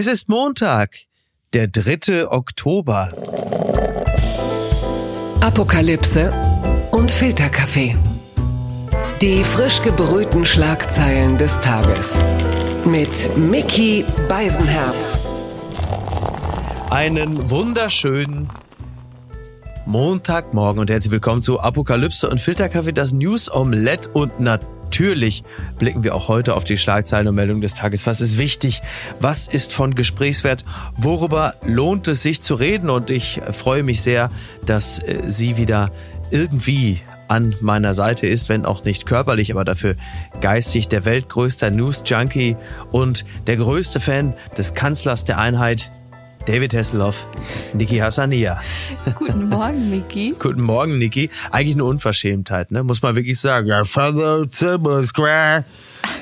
Es ist Montag, der 3. Oktober. Apokalypse und Filterkaffee. Die frisch gebrühten Schlagzeilen des Tages. Mit Mickey Beisenherz. Einen wunderschönen Montagmorgen und herzlich willkommen zu Apokalypse und Filterkaffee, das News Omelette und natürlich blicken wir auch heute auf die Schlagzeilen und Meldungen des Tages. Was ist wichtig? Was ist von Gesprächswert? Worüber lohnt es sich zu reden? Und ich freue mich sehr, dass äh, Sie wieder irgendwie an meiner Seite ist, wenn auch nicht körperlich, aber dafür geistig der weltgrößte News-Junkie und der größte Fan des Kanzlers der Einheit, David Hasselhoff, Niki Hassania. Guten Morgen, Niki. Guten Morgen, Niki. Eigentlich eine Unverschämtheit, ne? Muss man wirklich sagen. Ja, Father Zimmer Square,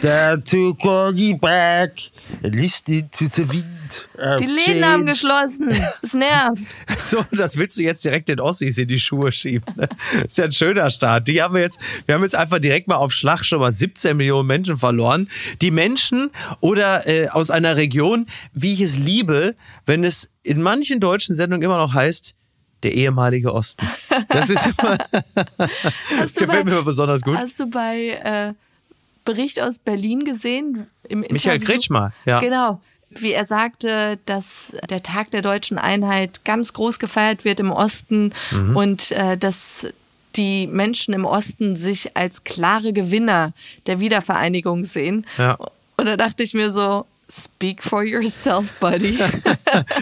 there to Corgi back, listen to the wind. Die Läden haben geschlossen. Es nervt. So, das willst du jetzt direkt den Ossis in die Schuhe schieben. Ne? Ist ja ein schöner Start. Die haben wir jetzt, wir haben jetzt einfach direkt mal auf Schlag schon mal 17 Millionen Menschen verloren. Die Menschen oder äh, aus einer Region, wie ich es liebe, wenn es in manchen deutschen Sendungen immer noch heißt, der ehemalige Osten. Das ist immer, das gefällt bei, mir besonders gut. Hast du bei äh, Bericht aus Berlin gesehen? Im Michael Interview? Kretschmer, ja. Genau. Wie er sagte, dass der Tag der deutschen Einheit ganz groß gefeiert wird im Osten Mhm. und äh, dass die Menschen im Osten sich als klare Gewinner der Wiedervereinigung sehen. Ja. Und da dachte ich mir so, speak for yourself, buddy.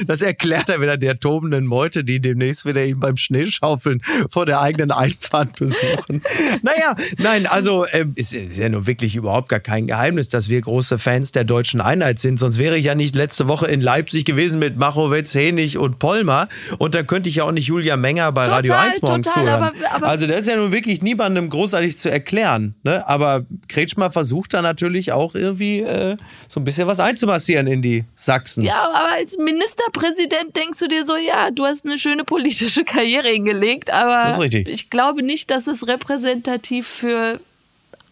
Das erklärt er wieder der tobenden Meute, die demnächst wieder ihn beim Schneeschaufeln vor der eigenen Einfahrt besuchen. Naja, nein, also ähm, ist, ist ja nun wirklich überhaupt gar kein Geheimnis, dass wir große Fans der deutschen Einheit sind. Sonst wäre ich ja nicht letzte Woche in Leipzig gewesen mit Machowetz, Henig und Polmer. Und dann könnte ich ja auch nicht Julia Menger bei Total, Radio 1 morgens total, zuhören. aber- aber- also das ist ja nun wirklich niemandem großartig zu erklären. Ne? Aber Kretschmer versucht da natürlich auch irgendwie äh, so ein bisschen was einzumassieren in die Sachsen. Ja, aber als Ministerpräsident denkst du dir so, ja, du hast eine schöne politische Karriere hingelegt, aber ich glaube nicht, dass es repräsentativ für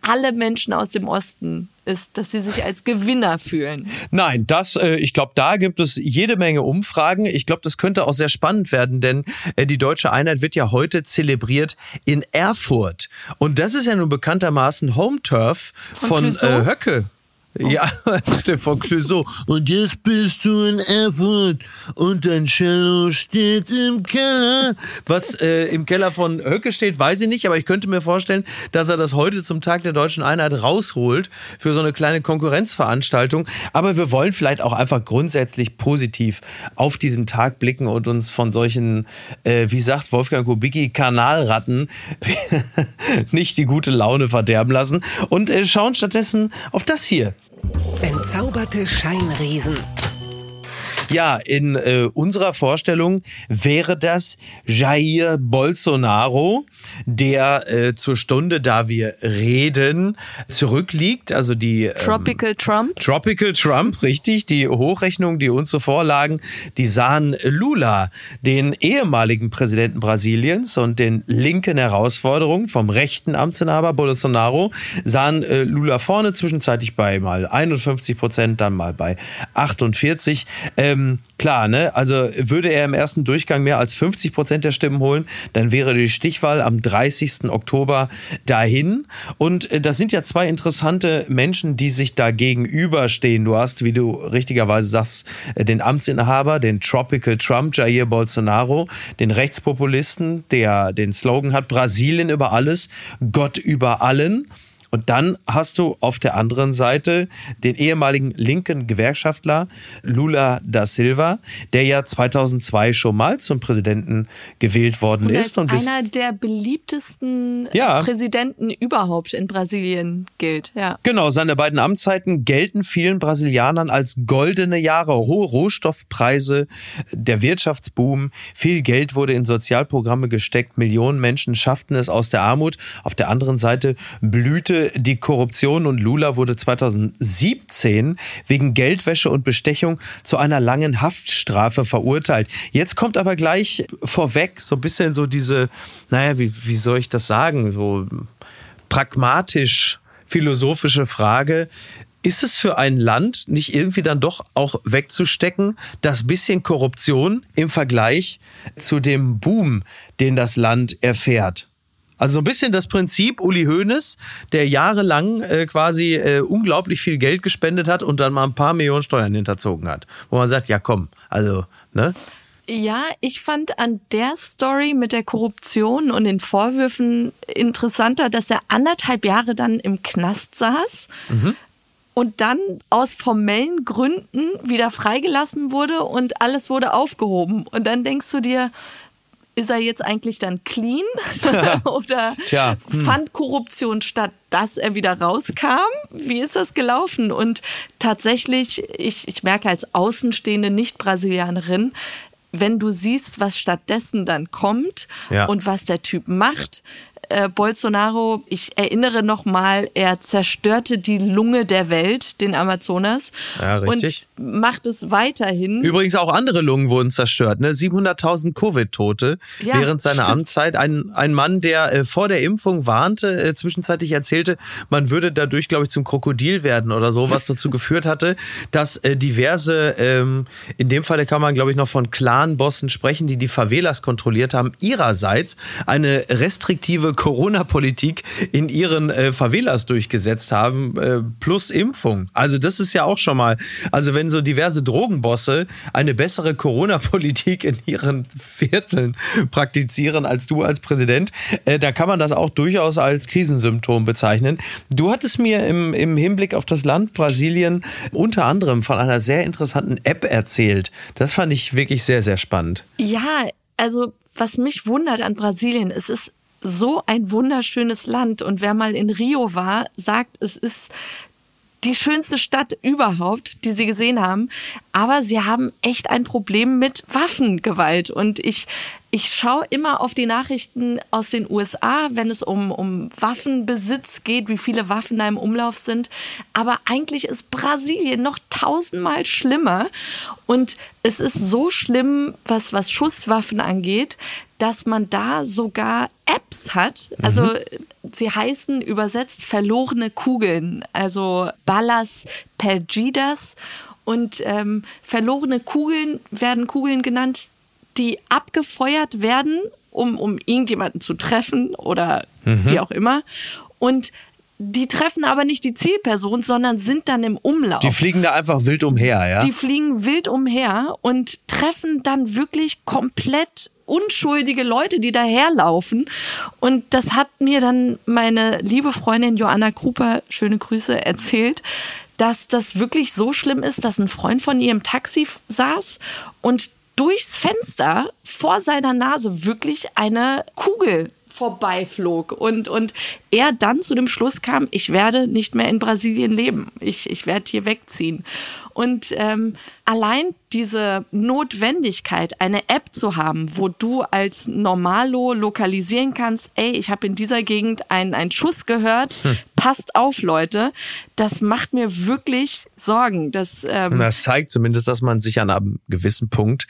alle Menschen aus dem Osten ist, dass sie sich als Gewinner fühlen. Nein, das, äh, ich glaube, da gibt es jede Menge Umfragen. Ich glaube, das könnte auch sehr spannend werden, denn äh, die deutsche Einheit wird ja heute zelebriert in Erfurt. Und das ist ja nun bekanntermaßen Home Turf von, Von äh, Höcke. Ja, von Clouseau. Und jetzt bist du in Erfurt und dein Cello steht im Keller. Was äh, im Keller von Höcke steht, weiß ich nicht, aber ich könnte mir vorstellen, dass er das heute zum Tag der deutschen Einheit rausholt für so eine kleine Konkurrenzveranstaltung. Aber wir wollen vielleicht auch einfach grundsätzlich positiv auf diesen Tag blicken und uns von solchen, äh, wie sagt Wolfgang Kubicki, Kanalratten nicht die gute Laune verderben lassen und äh, schauen stattdessen auf das hier. Entzauberte Scheinriesen. Ja, in äh, unserer Vorstellung wäre das Jair Bolsonaro, der äh, zur Stunde, da wir reden, zurückliegt. Also die ähm, Tropical Trump. Tropical Trump, richtig. Die Hochrechnungen, die uns so vorlagen, die sahen Lula, den ehemaligen Präsidenten Brasiliens und den linken Herausforderungen vom rechten Amtsinhaber Bolsonaro, sahen äh, Lula vorne, zwischenzeitlich bei mal 51 Prozent, dann mal bei 48. Ähm, klar, ne? Also würde er im ersten Durchgang mehr als 50 Prozent der Stimmen holen, dann wäre die Stichwahl am 30. Oktober dahin. Und äh, das sind ja zwei interessante Menschen, die sich da gegenüberstehen. Du hast, wie du richtigerweise sagst, äh, den Amtsinhaber, den Tropical Trump, Jair Bolsonaro, den Rechtspopulisten, der den Slogan hat, Brasilien über alles, Gott über allen. Und dann hast du auf der anderen Seite den ehemaligen linken Gewerkschaftler Lula da Silva, der ja 2002 schon mal zum Präsidenten gewählt worden Und ist. Und einer der beliebtesten äh, Ja. Präsidenten überhaupt in Brasilien gilt. Ja. Genau, seine beiden Amtszeiten gelten vielen Brasilianern als goldene Jahre. Hohe Rohstoffpreise, der Wirtschaftsboom, viel Geld wurde in Sozialprogramme gesteckt, Millionen Menschen schafften es aus der Armut. Auf der anderen Seite blühte die Korruption und Lula wurde 2017 wegen Geldwäsche und Bestechung zu einer langen Haftstrafe verurteilt. Jetzt kommt aber gleich vorweg so ein bisschen so diese, naja, wie, wie soll ich das sagen, so pragmatisch philosophische Frage. ist es für ein Land nicht irgendwie dann doch auch wegzustecken, das bisschen Korruption im Vergleich zu dem Boom, den das Land erfährt? Also so ein bisschen das Prinzip Uli Hoeneß, der jahrelang äh, quasi äh, unglaublich viel Geld gespendet hat und dann mal ein paar Millionen Steuern hinterzogen hat. Wo man sagt, ja komm, also, ne? Ja, ich fand an der Story mit der Korruption und den Vorwürfen interessanter, dass er anderthalb Jahre dann im Knast saß. Mhm und dann aus formellen Gründen wieder freigelassen wurde und alles wurde aufgehoben. Und dann denkst du dir, ist er jetzt eigentlich dann clean oder Tja, hm. fand Korruption statt, dass er wieder rauskam? Wie ist das gelaufen? Und tatsächlich, ich, ich merke als außenstehende Nicht-Brasilianerin, wenn du siehst, was stattdessen dann kommt ja. und was der Typ macht, äh, Bolsonaro, ich erinnere nochmal, er zerstörte die Lunge der Welt, den Amazonas. Ja, richtig. Und macht es weiterhin. Übrigens auch andere Lungen wurden zerstört. Ne? 700.000 Covid-Tote ja, während seiner stimmt. Amtszeit. Ein, ein Mann, der äh, vor der Impfung warnte, äh, zwischenzeitlich erzählte, man würde dadurch, glaube ich, zum Krokodil werden oder so, was dazu geführt hatte, dass äh, diverse, ähm, in dem Falle kann man, glaube ich, noch von Clan-Bossen sprechen, die die Favelas kontrolliert haben, ihrerseits eine restriktive Corona-Politik in ihren äh, Favelas durchgesetzt haben, äh, plus Impfung. Also das ist ja auch schon mal, also wenn so diverse Drogenbosse eine bessere Corona-Politik in ihren Vierteln praktizieren als du als Präsident, äh, da kann man das auch durchaus als Krisensymptom bezeichnen. Du hattest mir im, im Hinblick auf das Land Brasilien unter anderem von einer sehr interessanten App erzählt. Das fand ich wirklich sehr, sehr spannend. Ja, also was mich wundert an Brasilien, es ist so ein wunderschönes Land. Und wer mal in Rio war, sagt, es ist die schönste Stadt überhaupt, die sie gesehen haben. Aber sie haben echt ein Problem mit Waffengewalt. Und ich, ich schaue immer auf die Nachrichten aus den USA, wenn es um, um Waffenbesitz geht, wie viele Waffen da im Umlauf sind. Aber eigentlich ist Brasilien noch tausendmal schlimmer. Und es ist so schlimm, was, was Schusswaffen angeht, dass man da sogar Apps hat. Also mhm. sie heißen übersetzt verlorene Kugeln, also Balas Perdidas. Und ähm, verlorene Kugeln werden Kugeln genannt, die abgefeuert werden, um, um irgendjemanden zu treffen oder mhm. wie auch immer. Und die treffen aber nicht die Zielperson, sondern sind dann im Umlauf. Die fliegen da einfach wild umher, ja? Die fliegen wild umher und treffen dann wirklich komplett unschuldige Leute, die daherlaufen. Und das hat mir dann meine liebe Freundin Joanna Kruper, schöne Grüße, erzählt, dass das wirklich so schlimm ist, dass ein Freund von ihr im Taxi saß und durchs Fenster vor seiner Nase wirklich eine Kugel vorbeiflog und, und er dann zu dem Schluss kam, ich werde nicht mehr in Brasilien leben, ich, ich werde hier wegziehen. Und ähm, allein diese Notwendigkeit, eine App zu haben, wo du als Normalo lokalisieren kannst, ey, ich habe in dieser Gegend einen Schuss gehört, hm. passt auf, Leute, das macht mir wirklich Sorgen. Dass, ähm das zeigt zumindest, dass man sich an einem gewissen Punkt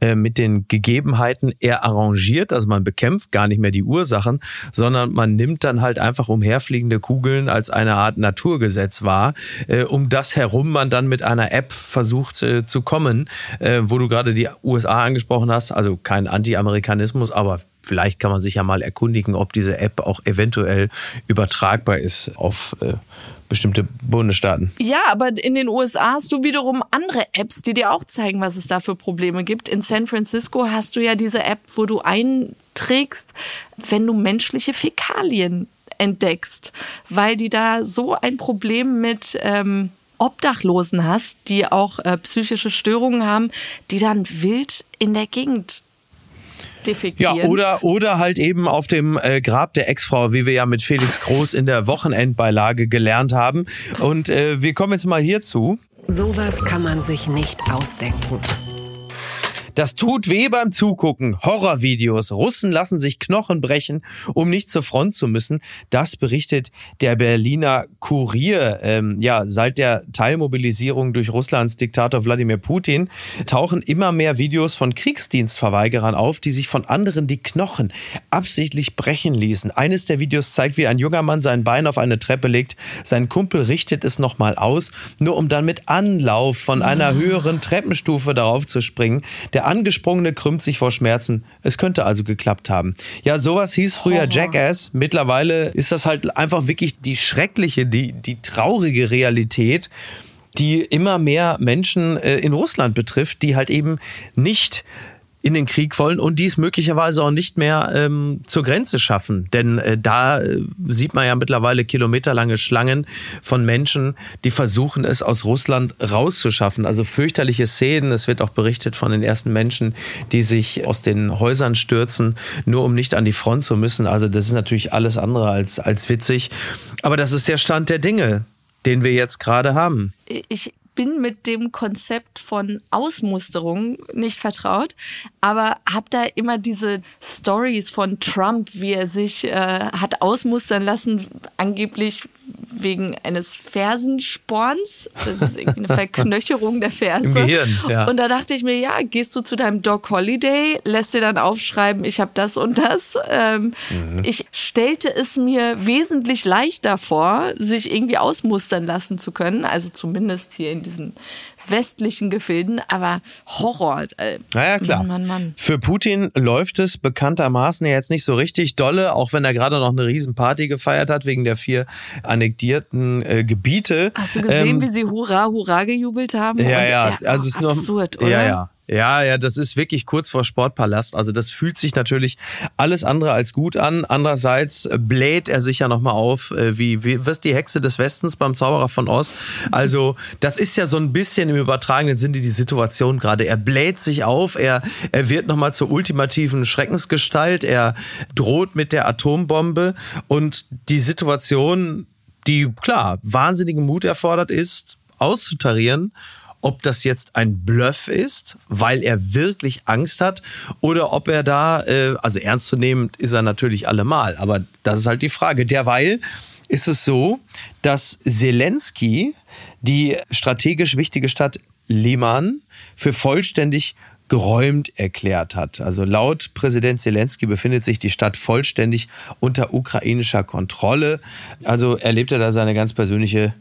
äh, mit den Gegebenheiten eher arrangiert. Also man bekämpft gar nicht mehr die Ursachen, sondern man nimmt dann halt einfach umherfliegende Kugeln als eine Art Naturgesetz wahr, äh, um das herum man dann mit einer App versucht äh, zu kommen, äh, wo du gerade die USA angesprochen hast. Also kein Anti-Amerikanismus, aber vielleicht kann man sich ja mal erkundigen, ob diese App auch eventuell übertragbar ist auf äh, bestimmte Bundesstaaten. Ja, aber in den USA hast du wiederum andere Apps, die dir auch zeigen, was es da für Probleme gibt. In San Francisco hast du ja diese App, wo du einträgst, wenn du menschliche Fäkalien entdeckst, weil die da so ein Problem mit ähm, Obdachlosen hast, die auch äh, psychische Störungen haben, die dann wild in der Gegend defekieren. Ja, oder, oder halt eben auf dem äh, Grab der Ex-Frau, wie wir ja mit Felix Groß in der Wochenendbeilage gelernt haben. Und äh, wir kommen jetzt mal hierzu. Sowas kann man sich nicht ausdenken. Das tut weh beim Zugucken. Horrorvideos. Russen lassen sich Knochen brechen, um nicht zur Front zu müssen. Das berichtet der Berliner Kurier. Ähm, ja, seit der Teilmobilisierung durch Russlands Diktator Wladimir Putin tauchen immer mehr Videos von Kriegsdienstverweigerern auf, die sich von anderen die Knochen absichtlich brechen ließen. Eines der Videos zeigt, wie ein junger Mann sein Bein auf eine Treppe legt. Sein Kumpel richtet es nochmal aus, nur um dann mit Anlauf von einer höheren Treppenstufe darauf zu springen. Der Angesprungene krümmt sich vor Schmerzen. Es könnte also geklappt haben. Ja, sowas hieß früher Horror. Jackass. Mittlerweile ist das halt einfach wirklich die schreckliche, die, die traurige Realität, die immer mehr Menschen äh, in Russland betrifft, die halt eben nicht in den Krieg wollen und die es möglicherweise auch nicht mehr ähm, zur Grenze schaffen. Denn äh, da äh, sieht man ja mittlerweile kilometerlange Schlangen von Menschen, die versuchen es aus Russland rauszuschaffen. Also fürchterliche Szenen. Es wird auch berichtet von den ersten Menschen, die sich aus den Häusern stürzen, nur um nicht an die Front zu müssen. Also das ist natürlich alles andere als, als witzig. Aber das ist der Stand der Dinge, den wir jetzt gerade haben. ich bin mit dem Konzept von Ausmusterung nicht vertraut, aber habe da immer diese Stories von Trump, wie er sich äh, hat ausmustern lassen, angeblich wegen eines Fersensporns. Das ist eine Verknöcherung der Ferse. Im Gehirn, ja. Und da dachte ich mir, ja, gehst du zu deinem Doc Holiday, lässt dir dann aufschreiben, ich habe das und das. Ähm, Mhm. Ich stellte es mir wesentlich leichter vor, sich irgendwie ausmustern lassen zu können. Also zumindest hier in diesen westlichen Gefilden, aber Horror. Äh, Naja, klar. Mann, Mann, Mann. Für Putin läuft es bekanntermaßen ja jetzt nicht so richtig dolle, auch wenn er gerade noch eine Riesenparty gefeiert hat wegen der vier annektierten äh, Gebiete. Hast du gesehen, Ähm, wie sie Hurra, Hurra gejubelt haben? ja, Und, ja, also es ist noch absurd, oder? Ja, ja. Ja, ja, das ist wirklich kurz vor Sportpalast. Also das fühlt sich natürlich alles andere als gut an. Andererseits bläht er sich ja nochmal auf, äh, wie, wie was die Hexe des Westens beim Zauberer von Oz. Also das ist ja so ein bisschen im übertragenen Sinne die Situation gerade. Er bläht sich auf, er, er wird nochmal zur ultimativen Schreckensgestalt, er droht mit der Atombombe und die Situation, die klar wahnsinnigen Mut erfordert ist, auszutarieren ob das jetzt ein Bluff ist, weil er wirklich Angst hat, oder ob er da, äh, also ernst zu nehmen, ist er natürlich allemal. Aber das ist halt die Frage. Derweil ist es so, dass Zelensky die strategisch wichtige Stadt Liman für vollständig geräumt erklärt hat. Also laut Präsident Zelensky befindet sich die Stadt vollständig unter ukrainischer Kontrolle. Also erlebt er da seine ganz persönliche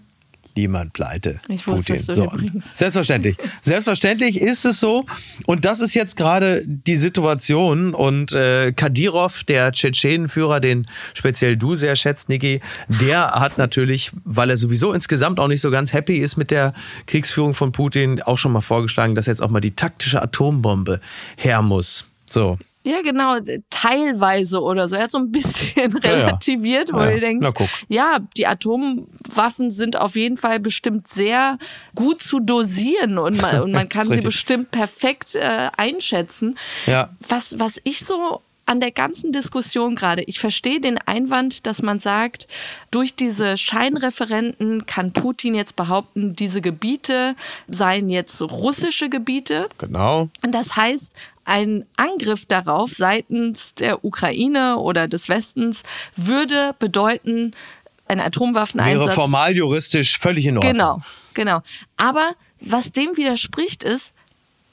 Liman-Pleite. Ich wusste es so übrigens. Selbstverständlich. Selbstverständlich ist es so. Und das ist jetzt gerade die Situation. Und äh, Kadyrov, der Tschetschenenführer, den speziell du sehr schätzt, Niki, der hat natürlich, weil er sowieso insgesamt auch nicht so ganz happy ist mit der Kriegsführung von Putin, auch schon mal vorgeschlagen, dass jetzt auch mal die taktische Atombombe her muss. So. Ja, genau, teilweise oder so. Er hat so ein bisschen Ja, ja. relativiert, wo Ja, ja. du denkst, ja, die Atomwaffen sind auf jeden Fall bestimmt sehr gut zu dosieren und man, und man kann sie bestimmt perfekt äh, einschätzen. Ja. Was, was ich so an der ganzen Diskussion gerade, ich verstehe den Einwand, dass man sagt, durch diese Scheinreferenten kann Putin jetzt behaupten, diese Gebiete seien jetzt russische Gebiete. Genau. Und Das heißt, ein Angriff darauf seitens der Ukraine oder des Westens würde bedeuten, ein Wäre Atomwaffeneinsatz. formal juristisch völlig in Ordnung. Genau, genau. Aber was dem widerspricht, ist,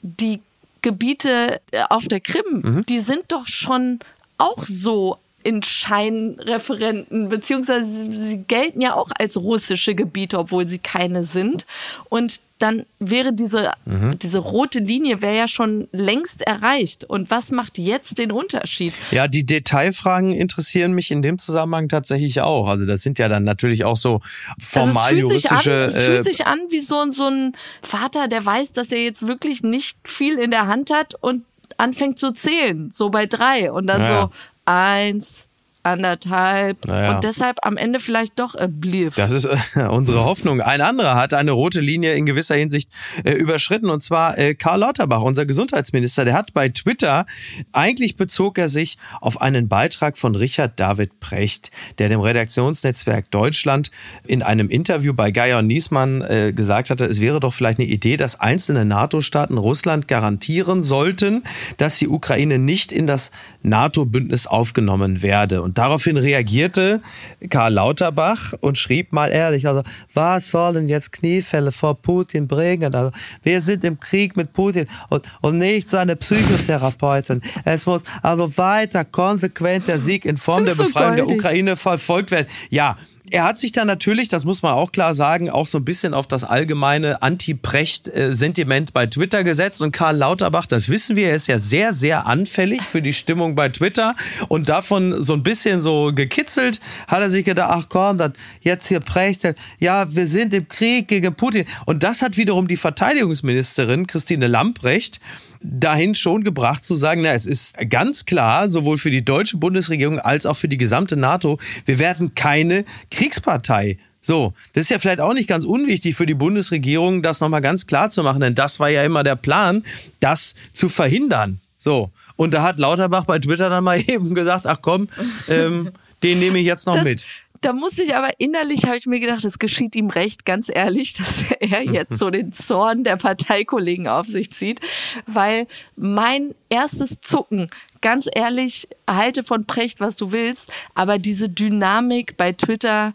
die Gebiete äh, auf der Krim, Mhm. die sind doch schon auch so in Scheinreferenten, beziehungsweise sie gelten ja auch als russische Gebiete, obwohl sie keine sind. Und dann wäre diese, Mhm. diese rote Linie wäre ja schon längst erreicht. Und was macht jetzt den Unterschied? Ja, die Detailfragen interessieren mich in dem Zusammenhang tatsächlich auch. Also das sind ja dann natürlich auch so Also es formal fühlt, sich an, juristische. es fühlt äh, sich an wie so, so ein Vater, der weiß, dass er jetzt wirklich nicht viel in der Hand hat und anfängt zu zählen, so bei drei und dann Ja. so eins, anderthalb Naja. und deshalb am Ende vielleicht doch a bliff. Das ist äh, unsere Hoffnung. Ein anderer hat eine rote Linie in gewisser Hinsicht äh, überschritten und zwar äh, Karl Lauterbach, unser Gesundheitsminister. Der hat bei Twitter, eigentlich bezog er sich auf einen Beitrag von Richard David Precht, der dem Redaktionsnetzwerk Deutschland in einem Interview bei Geier und Niesmann äh, gesagt hatte, es wäre doch vielleicht eine Idee, dass einzelne NATO-Staaten Russland garantieren sollten, dass die Ukraine nicht in das NATO-Bündnis aufgenommen werde. Und daraufhin reagierte Karl Lauterbach und schrieb mal ehrlich, also was sollen jetzt Kniefälle vor Putin bringen? Also wir sind im Krieg mit Putin und, und nicht seine Psychotherapeuten. Es muss also weiter konsequent der Sieg in Form der so Befreiung der goldig. Ukraine verfolgt werden. Ja, er hat sich dann natürlich, das muss man auch klar sagen, auch so ein bisschen auf das allgemeine Anti-Precht-Sentiment bei Twitter gesetzt. Und Karl Lauterbach, das wissen wir, er ist ja sehr, sehr anfällig für die Stimmung bei Twitter. Und davon so ein bisschen so gekitzelt, hat er sich gedacht, ach komm, das jetzt hier Precht, ja, wir sind im Krieg gegen Putin. Und das hat wiederum die Verteidigungsministerin Christine Lamprecht dahin schon gebracht zu sagen, na, es ist ganz klar, sowohl für die deutsche Bundesregierung als auch für die gesamte NATO, wir werden keine Kriegspartei. So, das ist ja vielleicht auch nicht ganz unwichtig für die Bundesregierung, das nochmal ganz klar zu machen, denn das war ja immer der Plan, das zu verhindern. So, und da hat Lauterbach bei Twitter dann mal eben gesagt, ach komm, ähm, den nehme ich jetzt noch das, mit. Da muss ich aber innerlich, habe ich mir gedacht, es geschieht ihm recht, ganz ehrlich, dass er jetzt so den Zorn der Parteikollegen auf sich zieht, weil mein erstes Zucken, ganz ehrlich, halte von Precht, was du willst, aber diese Dynamik bei Twitter,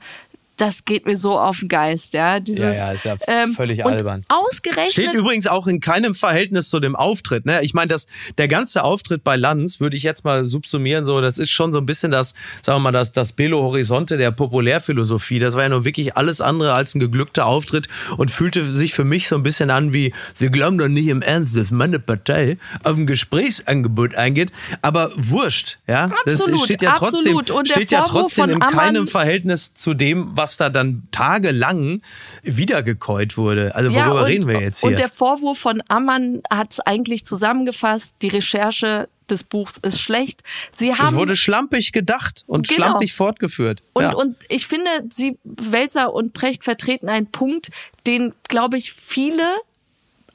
das geht mir so auf den Geist, ja. Dieses, Ja, ja, ist ja ähm, völlig und albern. Ausgerechnet Steht übrigens auch in keinem Verhältnis zu dem Auftritt. Ne? Ich meine, das, der ganze Auftritt bei Lanz würde ich jetzt mal subsumieren, so, das ist schon so ein bisschen das, sagen wir mal, das, das Belo Horizonte der Populärphilosophie. Das war ja nur wirklich alles andere als ein geglückter Auftritt und fühlte sich für mich so ein bisschen an wie, Sie glauben doch nicht im Ernst, dass meine Partei auf ein Gesprächsangebot eingeht, aber wurscht, ja. Absolut, das steht ja trotzdem, absolut. Und der steht ja Vorwurf trotzdem von in keinem Verhältnis zu dem, was da dann tagelang wiedergekäut wurde. Also worüber und, reden wir jetzt hier? Und der Vorwurf von Ammann hat es eigentlich zusammengefasst. Die Recherche des Buchs ist schlecht. Sie Es haben wurde schlampig gedacht und Genau. schlampig fortgeführt. und, ja. und ich finde, sie Welser und Precht vertreten einen Punkt, den glaube ich viele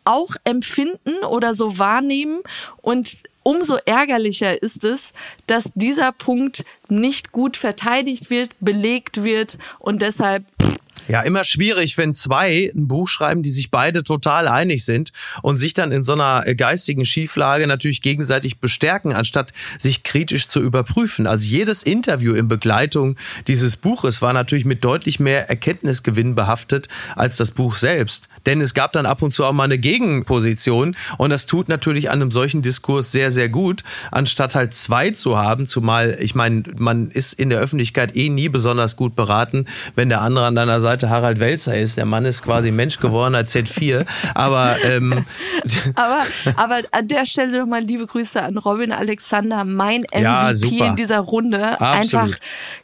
auch empfinden oder so wahrnehmen und Umso ärgerlicher ist es, dass dieser Punkt nicht gut verteidigt wird, belegt wird und deshalb Ja, immer schwierig, wenn zwei ein Buch schreiben, die sich beide total einig sind und sich dann in so einer äh, geistigen Schieflage natürlich gegenseitig bestärken, anstatt sich kritisch zu überprüfen. Also jedes Interview in Begleitung dieses Buches war natürlich mit deutlich mehr Erkenntnisgewinn behaftet als das Buch selbst. Denn es gab dann ab und zu auch mal eine Gegenposition und das tut natürlich an einem solchen Diskurs sehr, sehr gut, anstatt halt zwei zu haben, zumal, ich meine, man ist in der Öffentlichkeit eh nie besonders gut beraten, wenn der andere an deiner Seite Harald Welzer ist. Der Mann ist quasi Mensch gewordener Z4, aber ähm, Aber, aber an der Stelle nochmal liebe Grüße an Robin Alexander, mein MVP Ja, in dieser Runde. Absolut. Einfach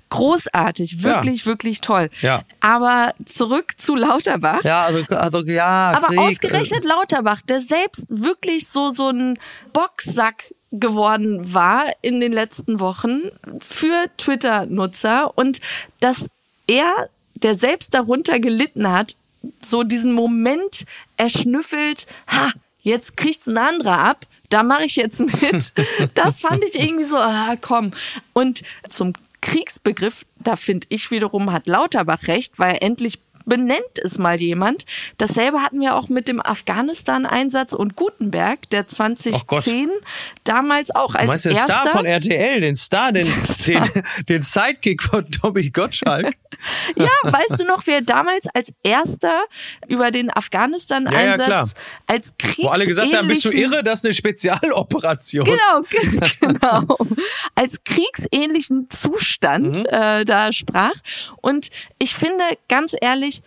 großartig, wirklich, wirklich toll. Ja. Aber zurück zu Lauterbach. ja, also, also ja, Aber Krieg, äh, ausgerechnet Lauterbach, der selbst wirklich so, so ein Boxsack geworden war in den letzten Wochen für Twitter-Nutzer und dass er, der selbst darunter gelitten hat, so diesen Moment erschnüffelt, ha, jetzt kriegt's ein anderer ab, da mache ich jetzt mit. Das fand ich irgendwie so, ah, komm. Und zum Kriegsbegriff, da finde ich wiederum, hat Lauterbach recht, weil endlich benennt es mal jemand. Dasselbe hatten wir auch mit dem Afghanistan-Einsatz und Gutenberg, der 2010 damals auch Du als meinst den erster. Star von RTL, den Star, den, Star. den, den Sidekick von Tommy Gottschalk? Ja, weißt du noch, wer damals als erster über den Ja, ja, Afghanistan-Einsatz klar. als Kriegsähnlichen... Wo alle gesagt haben, bist du irre, das ist eine Spezialoperation. Genau, ge- genau. Als kriegsähnlichen Zustand Mhm. äh, da sprach. Und ich finde, ganz ehrlich,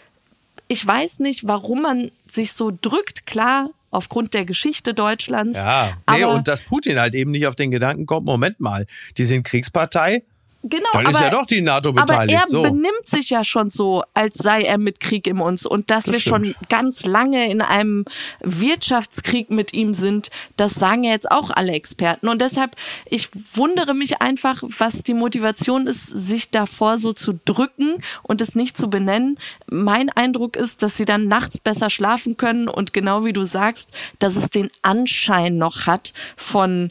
ich weiß nicht, warum man sich so drückt. Klar, aufgrund der Geschichte Deutschlands. Ja, nee, und dass Putin halt eben nicht auf den Gedanken kommt, Moment mal, die sind Kriegspartei, Genau, Dann aber, ist ja doch die NATO aber beteiligt. er so. benimmt sich ja schon so, als sei er mit Krieg in uns. Und dass Das wir schon stimmt. ganz lange in einem Wirtschaftskrieg mit ihm sind, das sagen ja jetzt auch alle Experten. Und deshalb, ich wundere mich einfach, was die Motivation ist, sich davor so zu drücken und es nicht zu benennen. Mein Eindruck ist, dass sie dann nachts besser schlafen können und genau wie du sagst, dass es den Anschein noch hat von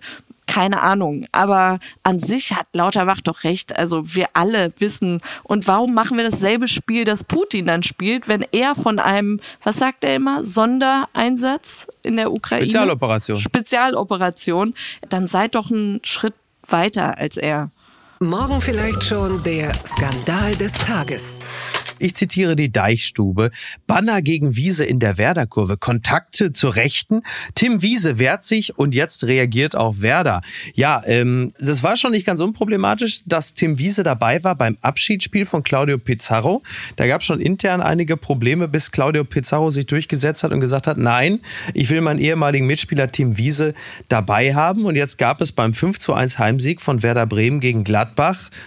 keine Ahnung, aber an sich hat Lauterbach doch recht. Also wir alle wissen. Und warum machen wir dasselbe Spiel, das Putin dann spielt, wenn er von einem, was sagt er immer, Sondereinsatz in der Ukraine? Spezialoperation. Spezialoperation. Dann seid doch einen Schritt weiter als er. Morgen vielleicht schon der Skandal des Tages. Ich zitiere die Deichstube. Banner gegen Wiese in der Werder-Kurve. Kontakte zur Rechten. Tim Wiese wehrt sich und jetzt reagiert auch Werder. Ja, ähm, das war schon nicht ganz unproblematisch, dass Tim Wiese dabei war beim Abschiedsspiel von Claudio Pizarro. Da gab es schon intern einige Probleme, bis Claudio Pizarro sich durchgesetzt hat und gesagt hat, nein, ich will meinen ehemaligen Mitspieler Tim Wiese dabei haben. Und jetzt gab es beim 5 zu 1 Heimsieg von Werder Bremen gegen Gladbach,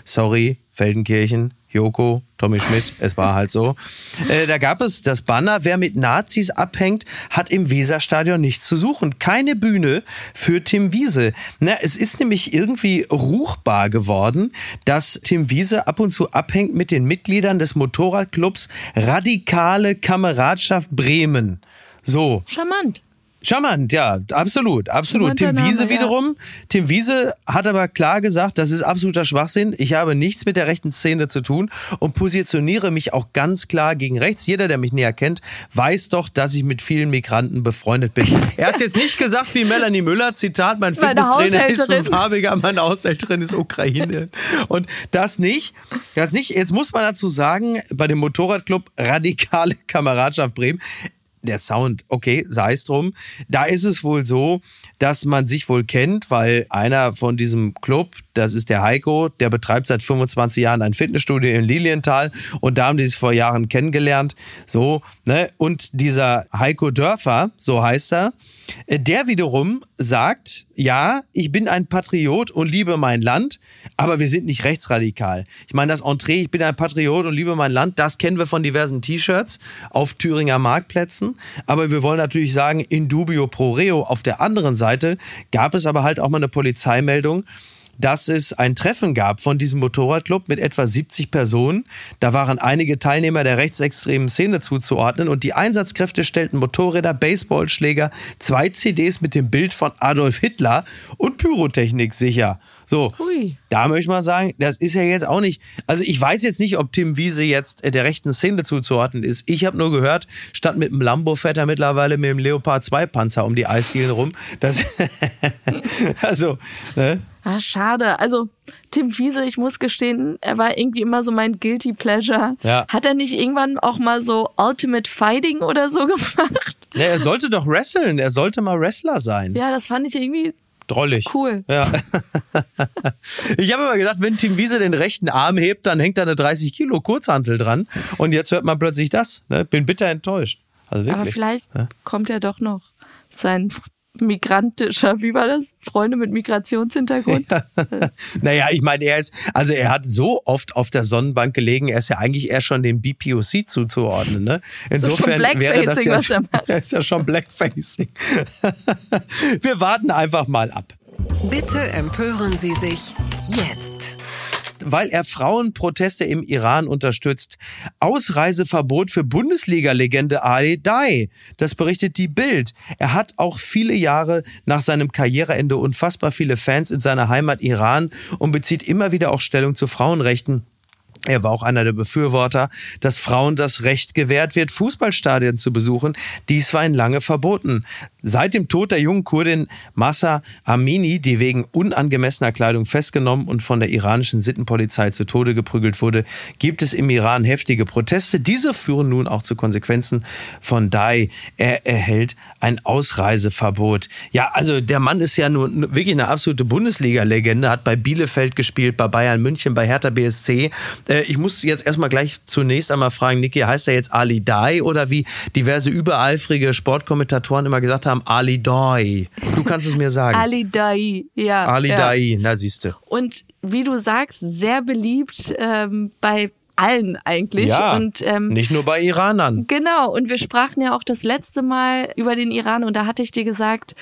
sorry, Feldenkirchen, Joko, Tommy Schmidt, es war halt so. Äh, da gab es das Banner, wer mit Nazis abhängt, hat im Weserstadion nichts zu suchen. Keine Bühne für Tim Wiese. Na, es ist nämlich irgendwie ruchbar geworden, dass Tim Wiese ab und zu abhängt mit den Mitgliedern des Motorradclubs Radikale Kameradschaft Bremen. So. Charmant. Charmant, ja, absolut, absolut. Tim Name, Wiese ja. wiederum, Tim Wiese hat aber klar gesagt, das ist absoluter Schwachsinn. Ich habe nichts mit der rechten Szene zu tun und positioniere mich auch ganz klar gegen rechts. Jeder, der mich näher kennt, weiß doch, dass ich mit vielen Migranten befreundet bin. Er hat jetzt nicht gesagt wie Melanie Müller, Zitat, mein Fitnesstrainer ist ein farbiger, meine Haushälterin ist Ukraine. Und das nicht, das nicht. Jetzt muss man dazu sagen, bei dem Motorradclub Radikale Kameradschaft Bremen, der Sound, okay, sei es drum. Da ist es wohl so, dass man sich wohl kennt, weil einer von diesem Club, das ist der Heiko, der betreibt seit 25 Jahren ein Fitnessstudio in Lilienthal und da haben die sich vor Jahren kennengelernt. So, ne? Und dieser Heiko Dörfer, so heißt er, äh, der wiederum sagt, ja, ich bin ein Patriot und liebe mein Land, aber wir sind nicht rechtsradikal. Ich meine, das Entree, ich bin ein Patriot und liebe mein Land, das kennen wir von diversen T-Shirts auf Thüringer Marktplätzen. Aber wir wollen natürlich sagen, in dubio pro reo. Auf der anderen Seite gab es aber halt auch mal eine Polizeimeldung, dass es ein Treffen gab von diesem Motorradclub mit etwa 70 Personen. Da waren einige Teilnehmer der rechtsextremen Szene zuzuordnen und die Einsatzkräfte stellten Motorräder, Baseballschläger, zwei CDs mit dem Bild von Adolf Hitler und Pyrotechnik sicher. So, Hui. da möchte ich mal sagen, das ist ja jetzt auch nicht, also ich weiß jetzt nicht, ob Tim Wiese jetzt äh, der rechten Szene zuzuordnen ist. Ich habe nur gehört, statt mit dem Lambo fährt er mittlerweile mit dem Leopard 2 Panzer um die Eisdielen rum. Das, also, ne? Ah, schade. Also, Tim Wiese, ich muss gestehen, er war irgendwie immer so mein Guilty Pleasure. Ja. Hat er nicht irgendwann auch mal so Ultimate Fighting oder so gemacht? Ja, er sollte doch wresteln. Er sollte mal Wrestler sein. Ja, das fand ich irgendwie Drollig. cool. Ja. ich habe immer gedacht, wenn Tim Wiese den rechten Arm hebt, dann hängt da eine 30 Kilo Kurzhantel dran. Und jetzt hört man plötzlich das. Ne? Bin bitter enttäuscht. Also wirklich. Aber vielleicht kommt ja doch noch sein migrantischer, wie war das? Freunde mit Migrationshintergrund? naja, ich meine, er ist, also er hat so oft auf der Sonnenbank gelegen, er ist ja eigentlich eher schon dem BPOC zuzuordnen. Ne? Insofern schon wäre das Blackfacing, ja, was er macht. er ist ja schon Blackfacing. Wir warten einfach mal ab. Bitte empören Sie sich jetzt. Weil er Frauenproteste im Iran unterstützt. Ausreiseverbot für Bundesliga-Legende Ali Dai. Das berichtet die Bild. Er hat auch viele Jahre nach seinem Karriereende unfassbar viele Fans in seiner Heimat Iran und bezieht immer wieder auch Stellung zu Frauenrechten. Er war auch einer der Befürworter, dass Frauen das Recht gewährt wird, Fußballstadien zu besuchen. Dies war ihnen lange verboten. Seit dem Tod der jungen Kurdin Massa Amini, die wegen unangemessener Kleidung festgenommen und von der iranischen Sittenpolizei zu Tode geprügelt wurde, gibt es im Iran heftige Proteste. Diese führen nun auch zu Konsequenzen von Dai. Er erhält ein Ausreiseverbot. Ja, also der Mann ist ja nun wirklich eine absolute Bundesliga-Legende, hat bei Bielefeld gespielt, bei Bayern München, bei Hertha BSC. Äh, ich muss jetzt erstmal gleich zunächst einmal fragen, Niki, heißt er jetzt Ali Dai oder wie diverse übereifrige Sportkommentatoren immer gesagt haben, Ali Dai? Du kannst es mir sagen. Ali Dai, ja. Ali ja. Dai, na siehste. Und wie du sagst, sehr beliebt ähm, bei allen eigentlich. Ja, und, ähm, nicht nur bei Iranern. Genau, und wir sprachen ja auch das letzte Mal über den Iran und da hatte ich dir gesagt,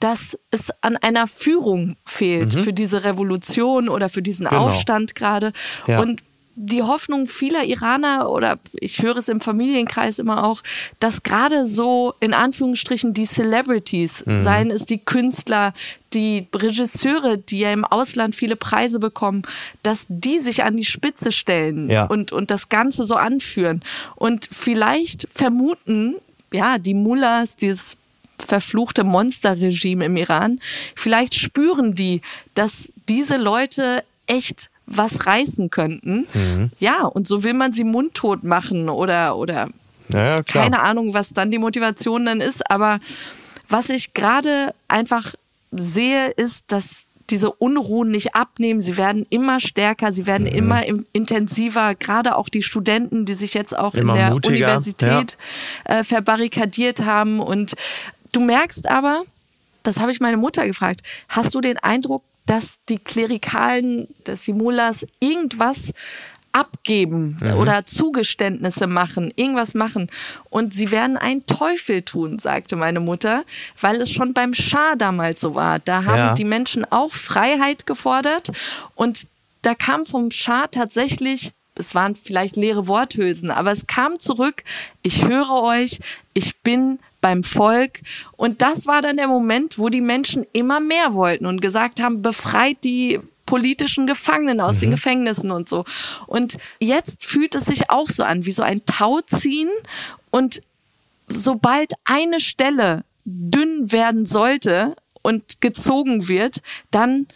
dass es an einer Führung fehlt für diese Revolution oder für diesen Mhm. Genau. Aufstand gerade. Ja. Und die Hoffnung vieler Iraner oder ich höre es im Familienkreis immer auch, dass gerade so in Anführungsstrichen die Celebrities, Mhm. seien es die Künstler, die Regisseure, die ja im Ausland viele Preise bekommen, dass die sich an die Spitze stellen Ja. und, und das Ganze so anführen. Und vielleicht vermuten, ja, die Mullahs, dieses verfluchte Monsterregime im Iran, vielleicht spüren die, dass diese Leute echt was reißen könnten. Mhm. Ja, und so will man sie mundtot machen oder, oder Ja, ja, keine Ahnung, was dann die Motivation dann ist. Aber was ich gerade einfach sehe, ist, dass diese Unruhen nicht abnehmen. Sie werden immer stärker, sie Mhm. werden immer im- intensiver. Gerade auch die Studenten, die sich jetzt auch Immer in der mutiger, Universität äh, verbarrikadiert haben. Und du merkst aber, das habe ich meine Mutter gefragt, hast du den Eindruck, dass die Klerikalen, dass die Mullahs irgendwas abgeben oder Zugeständnisse machen, irgendwas machen. Und sie werden einen Teufel tun, sagte meine Mutter, weil es schon beim Schah damals so war. Da haben Ja. die Menschen auch Freiheit gefordert und da kam vom Schah tatsächlich es waren vielleicht leere Worthülsen, aber es kam zurück, ich höre euch, ich bin beim Volk. Und das war dann der Moment, wo die Menschen immer mehr wollten und gesagt haben, befreit die politischen Gefangenen aus den Gefängnissen und so. Und jetzt fühlt es sich auch so an, wie so ein Tauziehen. Und sobald eine Stelle dünn werden sollte und gezogen wird, dann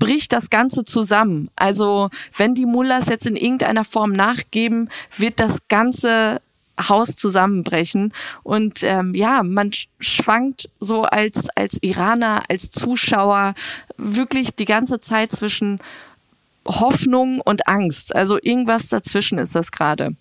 bricht das Ganze zusammen. Also wenn die Mullahs jetzt in irgendeiner Form nachgeben, wird das ganze Haus zusammenbrechen. Und ähm, ja, man sch- schwankt so als, als Iraner, als Zuschauer wirklich die ganze Zeit zwischen Hoffnung und Angst. Also irgendwas dazwischen ist das gerade.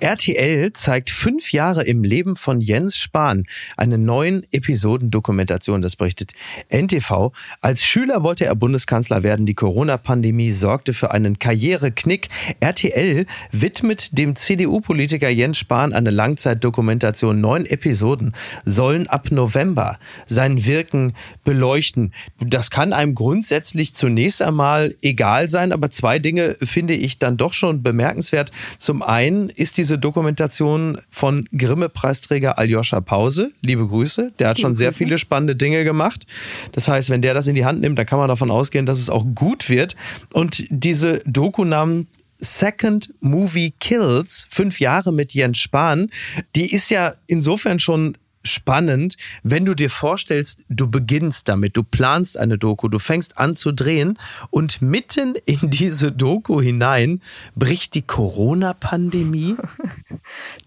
RTL zeigt fünf Jahre im Leben von Jens Spahn, eine neuen Episodendokumentation, das berichtet NTV. Als Schüler wollte er Bundeskanzler werden. Die Corona-Pandemie sorgte für einen Karriereknick. RTL widmet dem CDU-Politiker Jens Spahn eine Langzeitdokumentation. Neun Episoden sollen ab November sein Wirken beleuchten. Das kann einem grundsätzlich zunächst einmal egal sein, aber zwei Dinge finde ich dann doch schon bemerkenswert. Zum einen ist diese Dokumentation von Grimme-Preisträger Aljoscha Pause. Liebe Grüße. Der hat Liebe schon sehr Grüße. viele spannende Dinge gemacht. Das heißt, wenn der das in die Hand nimmt, dann kann man davon ausgehen, dass es auch gut wird. Und diese Doku namen Second Movie Kills, fünf Jahre mit Jens Spahn, die ist ja insofern schon spannend, wenn du dir vorstellst, du beginnst damit, du planst eine Doku, du fängst an zu drehen und mitten in diese Doku hinein bricht die Corona-Pandemie.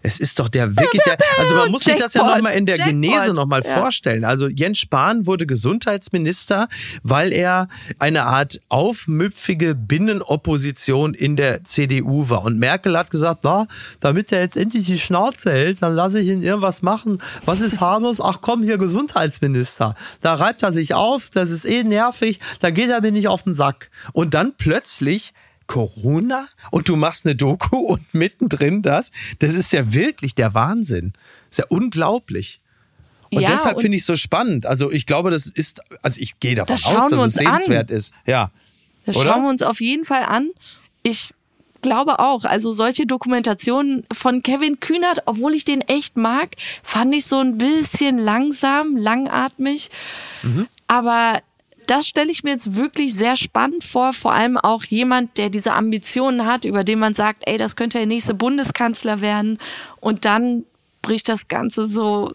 Es ist doch der wirklich der, also man muss sich das ja nochmal in der Jackpot. Genese nochmal Ja. vorstellen. Also Jens Spahn wurde Gesundheitsminister, weil er eine Art aufmüpfige Binnenopposition in der CDU war. Und Merkel hat gesagt, na, damit er jetzt endlich die Schnauze hält, dann lasse ich ihn irgendwas machen. Was ist harmlos? Ach komm, hier Gesundheitsminister. Da reibt er sich auf, das ist eh nervig, da geht er mir nicht auf den Sack. Und dann plötzlich Corona und du machst eine Doku und mittendrin das. Das ist ja wirklich der Wahnsinn. Das ist ja unglaublich. Und Ja, deshalb finde ich es so spannend. Also ich glaube, das ist, also ich gehe davon aus, dass es uns an. sehenswert ist. Ja. Das Oder? schauen wir uns auf jeden Fall an. Ich glaube auch, also solche Dokumentationen von Kevin Kühnert, obwohl ich den echt mag, fand ich so ein bisschen langsam, langatmig. Mhm. Aber das stelle ich mir jetzt wirklich sehr spannend vor, vor allem auch jemand, der diese Ambitionen hat, über den man sagt, ey, das könnte der nächste Bundeskanzler werden und dann bricht das Ganze so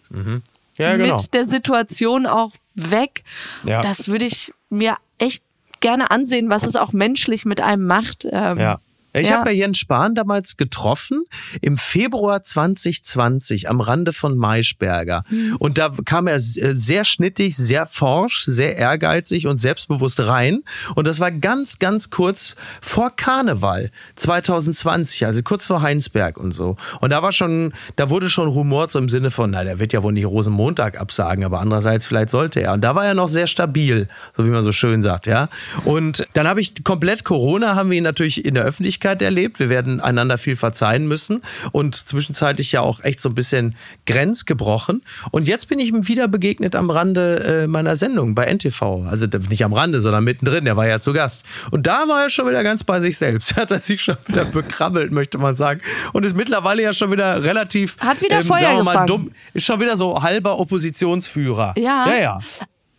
Ja, genau. mit der Situation auch weg. Ja. Das würde ich mir echt gerne ansehen, was es auch menschlich mit einem macht. Ähm, Ja. Ich Ja. habe ja Jens Spahn damals getroffen im Februar 2020 am Rande von Maischberger. Mhm. Und da kam er äh, sehr schnittig, sehr forsch, sehr ehrgeizig und selbstbewusst rein. Und das war ganz, ganz kurz vor Karneval 2020, also kurz vor Heinsberg und so. Und da war schon, da wurde schon rumort so im Sinne von, na, der wird ja wohl nicht Rosenmontag absagen, aber andererseits vielleicht sollte er. Und da war er noch sehr stabil, so wie man so schön sagt, ja. Und dann habe ich komplett Corona, haben wir ihn natürlich in der Öffentlichkeit erlebt. Wir werden einander viel verzeihen müssen und zwischenzeitlich ja auch echt so ein bisschen grenzgebrochen. Und jetzt bin ich ihm wieder begegnet am Rande äh, meiner Sendung bei NTV. Also nicht am Rande, sondern mittendrin. Er war ja zu Gast. Und da war er schon wieder ganz bei sich selbst. Hat er sich schon wieder bekrabbelt, möchte man sagen. Und ist mittlerweile ja schon wieder relativ. ähm, Hat wieder Feuer wir mal, gefangen. ist schon wieder so halber Oppositionsführer. Ja. Ja, ja.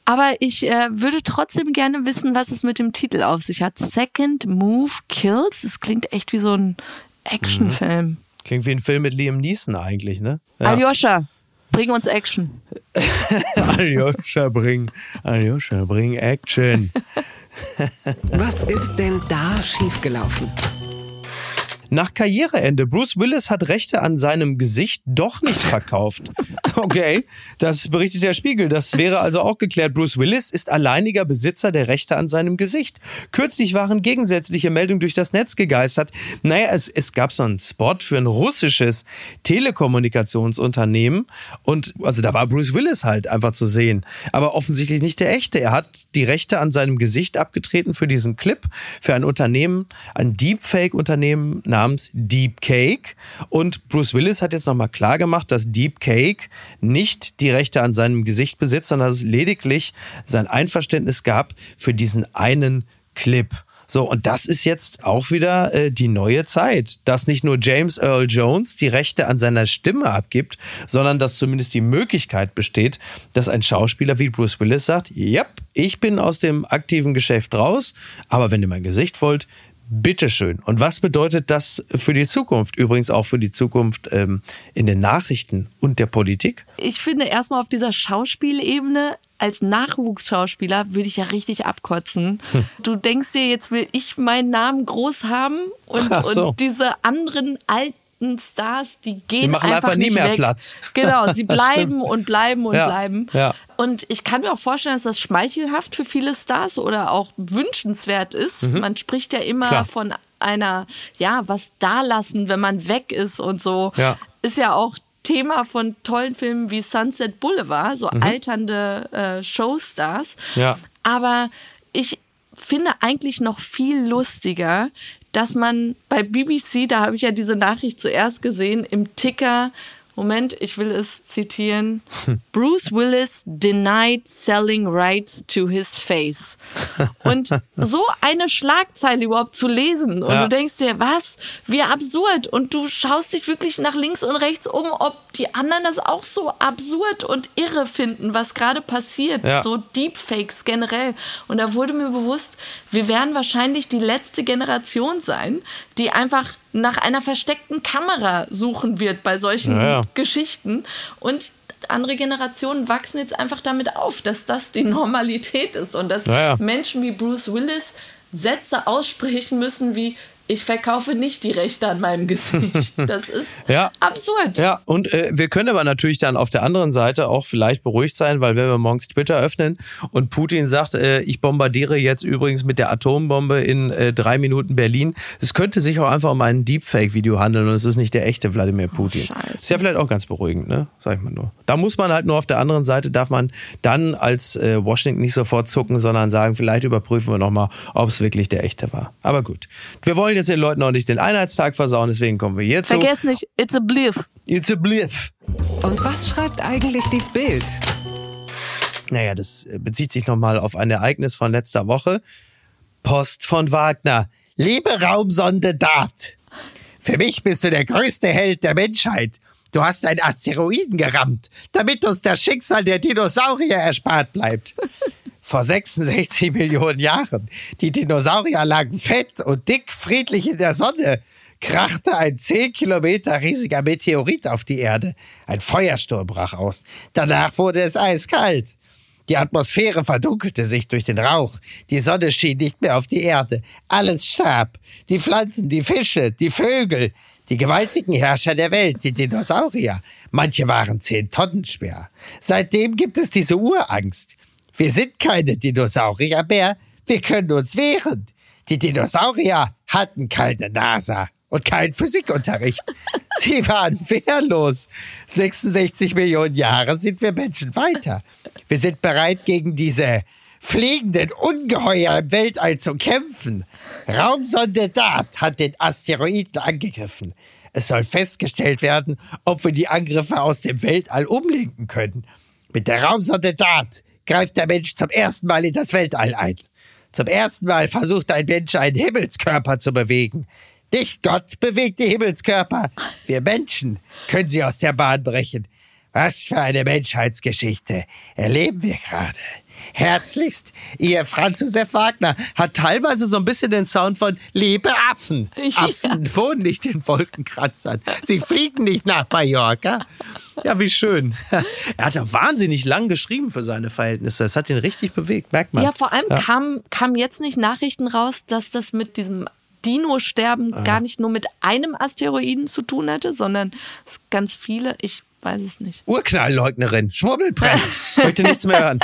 Aber ich äh, würde trotzdem gerne wissen, was es mit dem Titel auf sich hat. Second Move Kills. Das klingt echt wie so ein Actionfilm. Klingt wie ein Film mit Liam Neeson eigentlich, ne? Ja. Aljoscha, bring uns Action. Aljoscha, bring, Aljoscha, bring Action. Was ist denn da schiefgelaufen? Nach Karriereende, Bruce Willis hat Rechte an seinem Gesicht doch nicht verkauft. Okay, das berichtet der Spiegel. Das wäre also auch geklärt. Bruce Willis ist alleiniger Besitzer der Rechte an seinem Gesicht. Kürzlich waren gegensätzliche Meldungen durch das Netz gegeistert. Naja, es, es gab so einen Spot für ein russisches Telekommunikationsunternehmen und also da war Bruce Willis halt einfach zu sehen. Aber offensichtlich nicht der echte. Er hat die Rechte an seinem Gesicht abgetreten für diesen Clip, für ein Unternehmen, ein Deepfake-Unternehmen namens Deepcake. Und Bruce Willis hat jetzt nochmal klar gemacht, dass Deepcake nicht die Rechte an seinem Gesicht besitzt, sondern dass es lediglich sein Einverständnis gab für diesen einen Clip. So, und das ist jetzt auch wieder äh, die neue Zeit, dass nicht nur James Earl Jones die Rechte an seiner Stimme abgibt, sondern dass zumindest die Möglichkeit besteht, dass ein Schauspieler wie Bruce Willis sagt, ja, ich bin aus dem aktiven Geschäft raus, aber wenn ihr mein Gesicht wollt, bitteschön. Und was bedeutet das für die Zukunft? Übrigens auch für die Zukunft ähm, in den Nachrichten und der Politik? Ich finde erstmal auf dieser Schauspielebene als Nachwuchsschauspieler würde ich ja richtig abkotzen. Hm. Du denkst dir, jetzt will ich meinen Namen groß haben und, so. und diese anderen alten Stars, die gehen Die machen einfach, einfach nie mehr weg. Platz. Genau, sie bleiben und bleiben und Ja, bleiben. ja. Und ich kann mir auch vorstellen, dass das schmeichelhaft für viele Stars oder auch wünschenswert ist. Man spricht ja immer Mhm. Klar. von einer, ja, was da lassen, wenn man weg ist und so. Ja. Ist ja auch Thema von tollen Filmen wie Sunset Boulevard, so alternde äh, Showstars. Mhm. Ja. Aber ich finde eigentlich noch viel lustiger, dass man bei BBC, da habe ich ja diese Nachricht zuerst gesehen, im Ticker, Moment, ich will es zitieren, Bruce Willis denied selling rights to his face. Und so eine Schlagzeile überhaupt zu lesen und Ja. du denkst dir, was, wie absurd und du schaust dich wirklich nach links und rechts um, ob die anderen das auch so absurd und irre finden, was gerade passiert, Ja. so Deepfakes generell. Und da wurde mir bewusst, wir werden wahrscheinlich die letzte Generation sein, die einfach nach einer versteckten Kamera suchen wird bei solchen Ja, ja. Geschichten. Und andere Generationen wachsen jetzt einfach damit auf, dass das die Normalität ist und dass Ja. Menschen wie Bruce Willis Sätze aussprechen müssen wie ich verkaufe nicht die Rechte an meinem Gesicht. Das ist Ja. absurd. Ja, und äh, wir können aber natürlich dann auf der anderen Seite auch vielleicht beruhigt sein, weil wenn wir morgens Twitter öffnen und Putin sagt, äh, ich bombardiere jetzt übrigens mit der Atombombe in äh, drei Minuten Berlin, es könnte sich auch einfach um ein Deepfake-Video handeln und es ist nicht der echte Wladimir Putin. Scheiße. ist ja vielleicht auch ganz beruhigend, ne? Sag ich mal nur. Da muss man halt nur auf der anderen Seite, darf man dann als äh, Washington nicht sofort zucken, sondern sagen, vielleicht überprüfen wir nochmal, ob es wirklich der echte war. Aber gut. Wir wollen jetzt den Leuten auch nicht den Einheitstag versauen, deswegen kommen wir jetzt Vergesst nicht, it's a bliff. It's a bliff. Und was schreibt eigentlich die Bild? Naja, das äh, bezieht sich nochmal auf ein Ereignis von letzter Woche. Post von Wagner. Liebe Raumsonde Dart. Für mich bist du der größte Held der Menschheit. Du hast einen Asteroiden gerammt, damit uns das Schicksal der Dinosaurier erspart bleibt. Vor 66 Millionen Jahren. Die Dinosaurier lagen fett und dick friedlich in der Sonne. Krachte ein 10 Kilometer riesiger Meteorit auf die Erde. Ein Feuersturm brach aus. Danach wurde es eiskalt. Die Atmosphäre verdunkelte sich durch den Rauch. Die Sonne schien nicht mehr auf die Erde. Alles starb. Die Pflanzen, die Fische, die Vögel, die gewaltigen Herrscher der Welt, die Dinosaurier. Manche waren zehn Tonnen schwer. Seitdem gibt es diese Urangst. Wir sind keine Dinosaurier mehr. Wir können uns wehren. Die Dinosaurier hatten keine NASA und keinen Physikunterricht. Sie waren wehrlos. 66 Millionen Jahre sind wir Menschen weiter. Wir sind bereit, gegen diese fliegenden Ungeheuer im Weltall zu kämpfen. Raumsonde DART hat den Asteroiden angegriffen. Es soll festgestellt werden, ob wir die Angriffe aus dem Weltall umlenken können. Mit der Raumsonde DART greift der Mensch zum ersten Mal in das Weltall ein. Zum ersten Mal versucht ein Mensch einen Himmelskörper zu bewegen. Nicht Gott bewegt die Himmelskörper. Wir Menschen können sie aus der Bahn brechen. Was für eine Menschheitsgeschichte erleben wir gerade. Herzlichst, Ihr Franz Josef Wagner hat teilweise so ein bisschen den Sound von Liebe Affen. Affen wohnen nicht in Wolkenkratzern. Sie fliegen nicht nach Mallorca. Ja, wie schön. Er hat ja wahnsinnig lang geschrieben für seine Verhältnisse. Es hat ihn richtig bewegt, merkt man. Ja, vor allem Kam, kam jetzt nicht Nachrichten raus, dass das mit diesem Dino-Sterben Ah. gar nicht nur mit einem Asteroiden zu tun hätte, sondern es ganz viele. Ich weiß es nicht. Urknallleugnerin, Schwurbelpress. Möchte nichts mehr hören.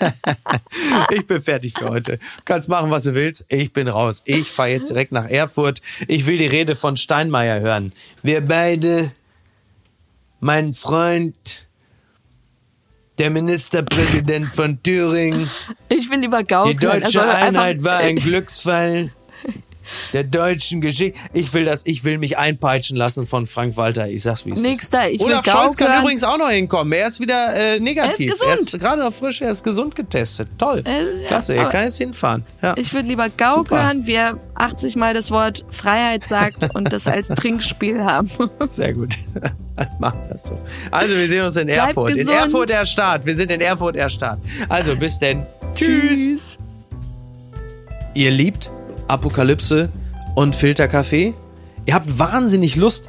ich bin fertig für heute. Kannst machen, was du willst. Ich bin raus. Ich fahre jetzt direkt nach Erfurt. Ich will die Rede von Steinmeier hören. Wir beide, mein Freund, der Ministerpräsident von Thüringen, Ich will lieber die gaukeln. Er deutsche einfach- Einheit war ein Glücksfall der deutschen Geschichte. Ich will das, ich will mich einpeitschen lassen von Frank Walter. Ich sag's wie es ist. Nächster, ich will Olaf Scholz kann übrigens auch noch hinkommen. Er ist wieder äh, negativ. gesund. Er ist gerade noch frisch, er ist gesund getestet. Toll. Äh, ja, Klasse, er kann jetzt hinfahren. Ja. Ich würde lieber gaukeln, wer 80 Mal das Wort Freiheit sagt und das als Trinkspiel haben. Sehr gut. Machen wir das so. Also, wir sehen uns in Bleib Erfurt. In. Erfurt der Start. Wir sind in Erfurt der Start. Also, bis denn. Tschüss. Ihr liebt Apokalypse und Filterkaffee? Ihr habt wahnsinnig Lust,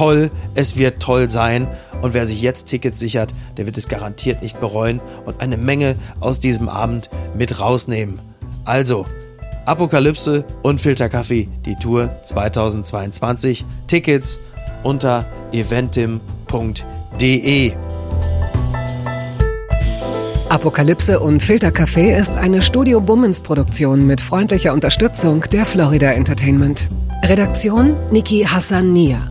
toll, es wird toll sein und wer sich jetzt Tickets sichert, der wird es garantiert nicht bereuen und eine Menge aus diesem Abend mit rausnehmen. Also, Apokalypse und Filterkaffee, die Tour 2022. Tickets unter eventim.de. Apokalypse und Filtercafé ist eine Studio Bummens Produktion mit freundlicher Unterstützung der Florida Entertainment. Redaktion Niki Hassania.